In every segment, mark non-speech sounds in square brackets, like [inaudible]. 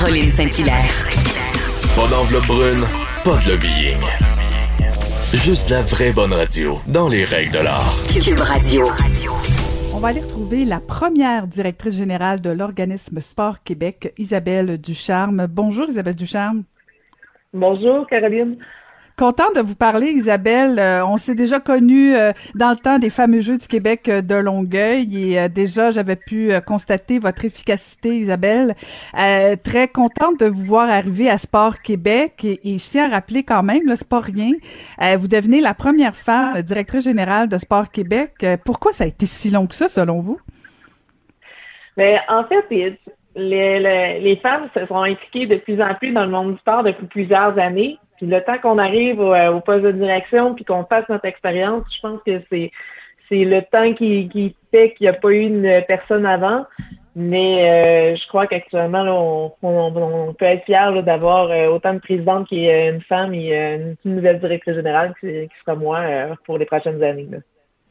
Caroline Saint-Hilaire. Pas d'enveloppe brune, pas de lobbying. Juste la vraie bonne radio, dans les règles de l'art. Cube Radio. On va aller retrouver la première directrice générale de l'organisme Sport Québec, Isabelle Ducharme. Bonjour Isabelle Ducharme. Bonjour Caroline. Content de vous parler, Isabelle. Euh, on s'est déjà connu euh, dans le temps des fameux Jeux du Québec euh, de Longueuil et déjà j'avais pu constater votre efficacité, Isabelle. très contente de vous voir arriver à Sport Québec et, et je tiens à rappeler quand même, le sport rien, vous devenez la première femme directrice générale de Sport Québec. pourquoi ça a été si long que ça, selon vous? Ben, en fait, les, les, les femmes se sont impliquées de plus en plus dans le monde du sport depuis plusieurs années. Le temps qu'on arrive euh, au, poste de direction puis qu'on fasse notre expérience, je pense que c'est c'est le temps qui, qui fait qu'il n'y a pas eu une personne avant. Mais euh, je crois qu'actuellement, on, on, peut être fier d'avoir euh, autant de présidentes qui est une femme et une, nouvelle directrice générale qui, qui sera moi pour les prochaines années. Là.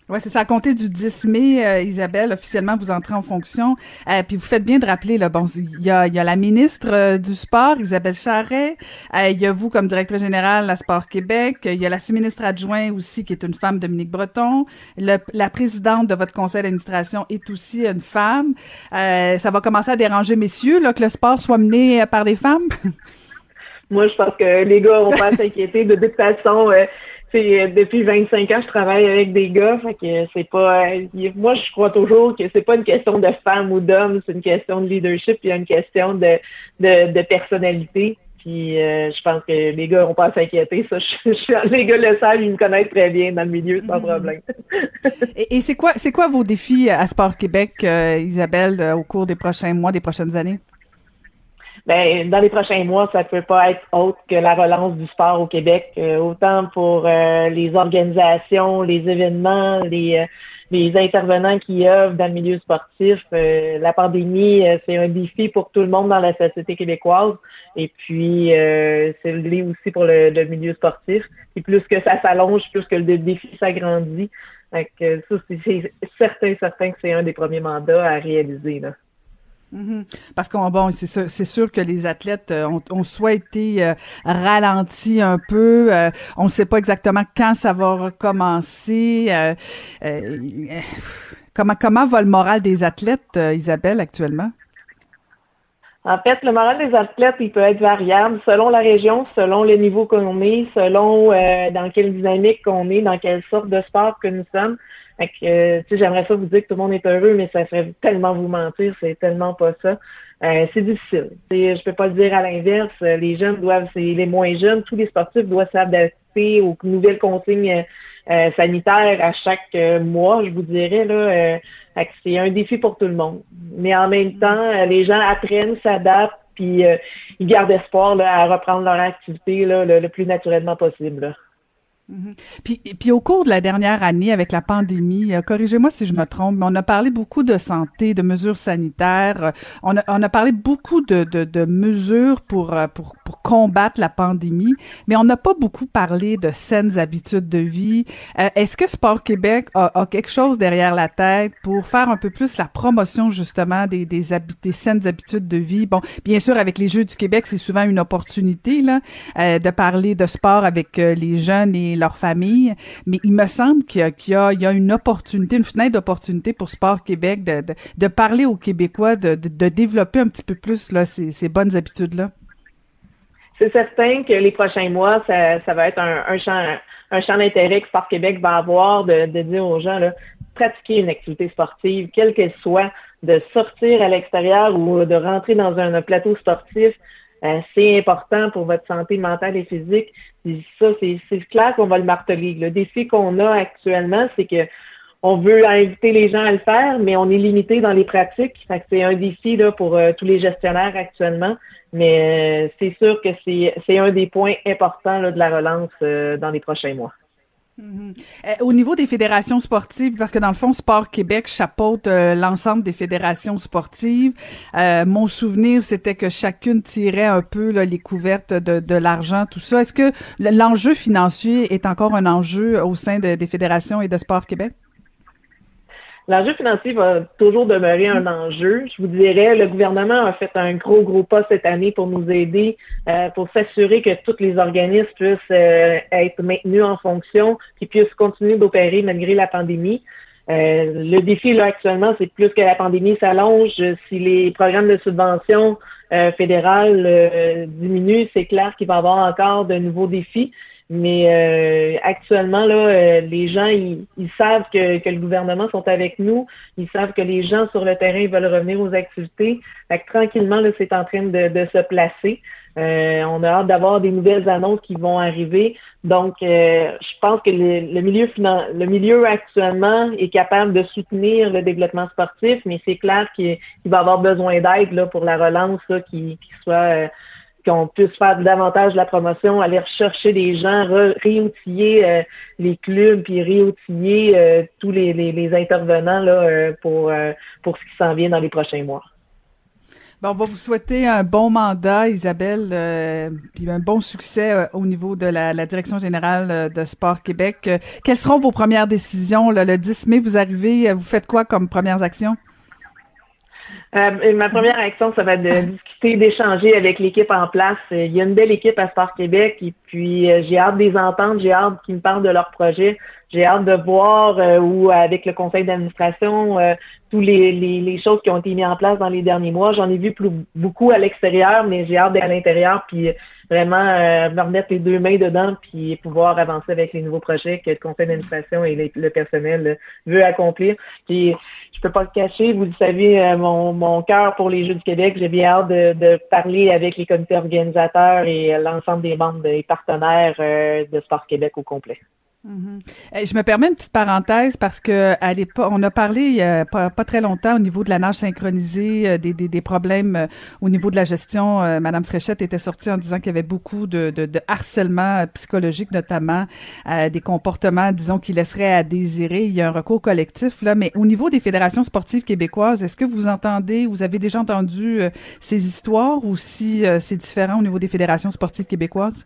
Oui, c'est ça. À compter du 10 mai, euh, Isabelle, officiellement, vous entrez en fonction. Euh, puis vous faites bien de rappeler, là, bon, il y a, y a la ministre euh, du Sport, Isabelle Charret. Il y a vous comme directrice générale à Sport Québec. Il y a la sous-ministre adjointe aussi, qui est une femme, Dominique Breton. la présidente de votre conseil d'administration est aussi une femme. ça va commencer à déranger, messieurs, là, que le sport soit mené par des femmes? [laughs] Moi, je pense que les gars vont pas s'inquiéter. De toute façon, euh, depuis 25 ans, je travaille avec des gars, fait que c'est pas. Euh, moi, je crois toujours que c'est pas une question de femme ou d'homme, c'est une question de leadership, puis une question de, de, de personnalité. Puis euh, je pense que les gars n'ont pas à s'inquiéter. Ça, [laughs] je, les gars le savent, ils me connaissent très bien dans le milieu, sans mm-hmm. problème. et, et c'est quoi, c'est quoi vos défis à Sport Québec, Isabelle, au cours des prochains mois, des prochaines années? Ben, dans les prochains mois, ça peut pas être autre que la relance du sport au Québec, euh, autant pour euh, les organisations, les événements, les, euh, les intervenants qui œuvrent dans le milieu sportif. la pandémie, c'est un défi pour tout le monde dans la société québécoise. Et puis, c'est le aussi pour le, milieu sportif. Et plus que ça s'allonge, plus que le défi s'agrandit. ça, c'est certain, certain que c'est un des premiers mandats à réaliser. Là. Mhm. Parce qu'on bon, c'est sûr, c'est sûr que les athlètes euh, ont, ont soit été euh, ralentis un peu, euh, on ne sait pas exactement quand ça va recommencer. comment comment va le moral des athlètes, Isabelle, actuellement? En fait, le moral des athlètes, il peut être variable selon la région, selon le niveau qu'on est, selon dans quelle dynamique qu'on est, dans quelle sorte de sport que nous sommes. Fait que, euh, j'aimerais ça vous dire que tout le monde est heureux, mais ça ferait tellement vous mentir, c'est tellement pas ça. Euh, c'est difficile. Je je peux pas le dire à l'inverse. Les jeunes doivent, c'est les moins jeunes, tous les sportifs doivent s'adapter aux nouvelles consignes euh, sanitaires à chaque mois, je vous dirais là. c'est un défi pour tout le monde. Mais en même temps, les gens apprennent, s'adaptent, puis ils gardent espoir là, à reprendre leur activité là, le, plus naturellement possible. Mhm. Puis, puis au cours de la dernière année avec la pandémie, euh, corrigez-moi si je me trompe, mais on a parlé beaucoup de santé, de mesures sanitaires, euh, on, a, on a parlé beaucoup de, de, de mesures pour, euh, pour, pour combattre la pandémie, mais on n'a pas beaucoup parlé de saines habitudes de vie. Est-ce que Sport Québec a, a, quelque chose derrière la tête pour faire un peu plus la promotion justement des, des, des saines habitudes de vie? Bon, bien sûr, avec les Jeux du Québec, c'est souvent une opportunité là, de parler de sport avec les jeunes et leur famille. Mais il me semble qu'il y, a une opportunité, une fenêtre d'opportunité pour Sport Québec de, parler aux Québécois, de, développer un petit peu plus ces, bonnes habitudes-là. C'est certain que les prochains mois, ça, va être un, champ, un champ d'intérêt que Sport Québec va avoir de, de dire aux gens, là, pratiquer une activité sportive, quelle qu'elle soit, de sortir à l'extérieur ou de rentrer dans un plateau sportif, euh, c'est important pour votre santé mentale et physique. ça, c'est clair qu'on va le marteler. Le défi qu'on a actuellement, c'est que on veut inviter les gens à le faire, mais on est limité dans les pratiques. C'est un défi là, pour euh, tous les gestionnaires actuellement. Mais euh, c'est sûr que c'est un des points importants là, de la relance euh, dans les prochains mois. Mhm. au niveau des fédérations sportives, parce que dans le fond, Sport Québec chapeaute l'ensemble des fédérations sportives. mon souvenir, c'était que chacune tirait un peu là, les couvertes de, l'argent, tout ça. Est-ce que l'enjeu financier est encore un enjeu au sein de, des fédérations et de Sport Québec? L'enjeu financier va toujours demeurer un enjeu. Je vous dirais, le gouvernement a fait un gros, gros pas cette année pour nous aider, euh, pour s'assurer que tous les organismes puissent euh, être maintenus en fonction, qu'ils puissent continuer d'opérer malgré la pandémie. Euh, le défi là actuellement, c'est plus que la pandémie s'allonge. Si les programmes de subvention fédérales diminuent, c'est clair qu'il va y avoir encore de nouveaux défis. Mais euh, actuellement, là, euh, les gens, ils, savent que, que, le gouvernement sont avec nous. Ils savent que les gens sur le terrain veulent revenir aux activités. Fait que, tranquillement, là, c'est en train de, de se placer. Euh, on a hâte d'avoir des nouvelles annonces qui vont arriver. Donc, je pense que le, le milieu le milieu actuellement est capable de soutenir le développement sportif, mais c'est clair qu'il va avoir besoin d'aide là pour la relance là, qui, qui soit qu'on puisse faire davantage de la promotion, aller rechercher des gens, réoutiller euh, les clubs, puis réoutiller euh, tous les, intervenants là, euh, pour, pour ce qui s'en vient dans les prochains mois. Bon, on va vous souhaiter un bon mandat, Isabelle, puis un bon succès au niveau de la, Direction générale de Sport Québec. quelles seront vos premières décisions? le 10 mai, vous arrivez, vous faites quoi comme premières actions? Euh, ma première action, ça va être de discuter, d'échanger avec l'équipe en place. Il y a une belle équipe à Sport Québec et puis euh, j'ai hâte des entendre, j'ai hâte qu'ils me parlent de leur projet. J'ai hâte de voir euh, avec le conseil d'administration, euh, tous les, les, les, choses qui ont été mises en place dans les derniers mois. J'en ai vu plus, beaucoup à l'extérieur, mais j'ai hâte d'être à l'intérieur, puis vraiment euh, me remettre les deux mains dedans, puis pouvoir avancer avec les nouveaux projets que le conseil d'administration et le personnel veut accomplir. Puis je peux pas le cacher, vous le savez, mon, mon cœur pour les Jeux du Québec, j'ai bien hâte de, de, parler avec les comités organisateurs et l'ensemble des membres et partenaires de Sport Québec au complet. Eh, je me permets une petite parenthèse parce que à l'époque, on a parlé y a pas, très longtemps au niveau de la nage synchronisée, euh, des, des, des, problèmes euh, au niveau de la gestion. Euh, Madame Fréchette était sortie en disant qu'il y avait beaucoup de, de, de harcèlement psychologique, notamment des comportements, disons, qui laisseraient à désirer. Il y a un recours collectif là, mais au niveau des fédérations sportives québécoises, est-ce que vous entendez, vous avez déjà entendu ces histoires ou si c'est différent au niveau des fédérations sportives québécoises?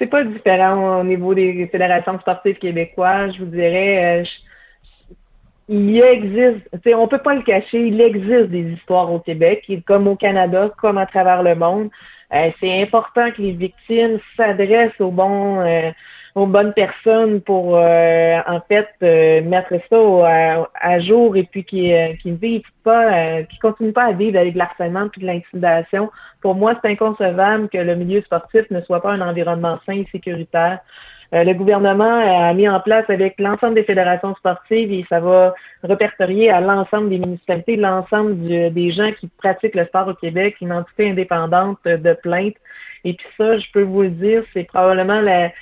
C'est pas différent au niveau des fédérations sportives québécoises. Je vous dirais, euh, il existe, on peut pas le cacher, il existe des histoires au Québec, comme au Canada, comme à travers le monde. Euh, c'est important que les victimes s'adressent aux euh, aux bonnes personnes pour euh, en fait mettre ça à, jour et puis qui qui vivent pas, qui continuent pas à vivre avec l'harcèlement et de l'intimidation. Pour moi, c'est inconcevable que le milieu sportif ne soit pas un environnement sain et sécuritaire. Euh, le gouvernement a mis en place avec l'ensemble des fédérations sportives et ça va répertorier à l'ensemble des municipalités, l'ensemble des gens qui pratiquent le sport au Québec, une entité indépendante de plainte. Et puis ça, je peux vous le dire, c'est probablement la,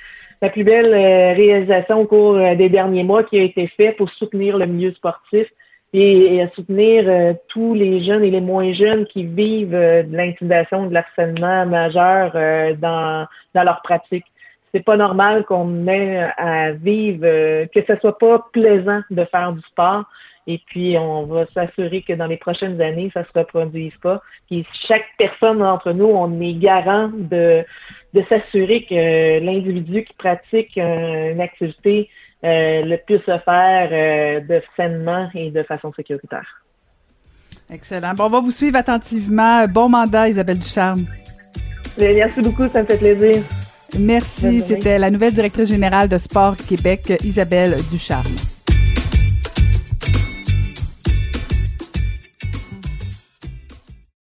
plus belle euh, réalisation au cours euh, des derniers mois qui a été faite pour soutenir le milieu sportif et, soutenir tous les jeunes et les moins jeunes qui vivent de l'intimidation, de l'harcèlement majeur dans, dans leur pratique c'est pas normal qu'on ait à vivre, euh, que ce soit pas plaisant de faire du sport. Et puis, on va s'assurer que dans les prochaines années, ça se reproduise pas. Puis, chaque personne d'entre nous, on est garant de, de s'assurer que l'individu qui pratique une activité euh, le puisse se faire euh, de sainement et de façon sécuritaire. Excellent. Bon, on va vous suivre attentivement. Bon mandat, Isabelle Ducharme. Merci beaucoup, ça me fait plaisir. Merci. C'était la nouvelle directrice générale de Sport Québec, Isabelle Ducharme.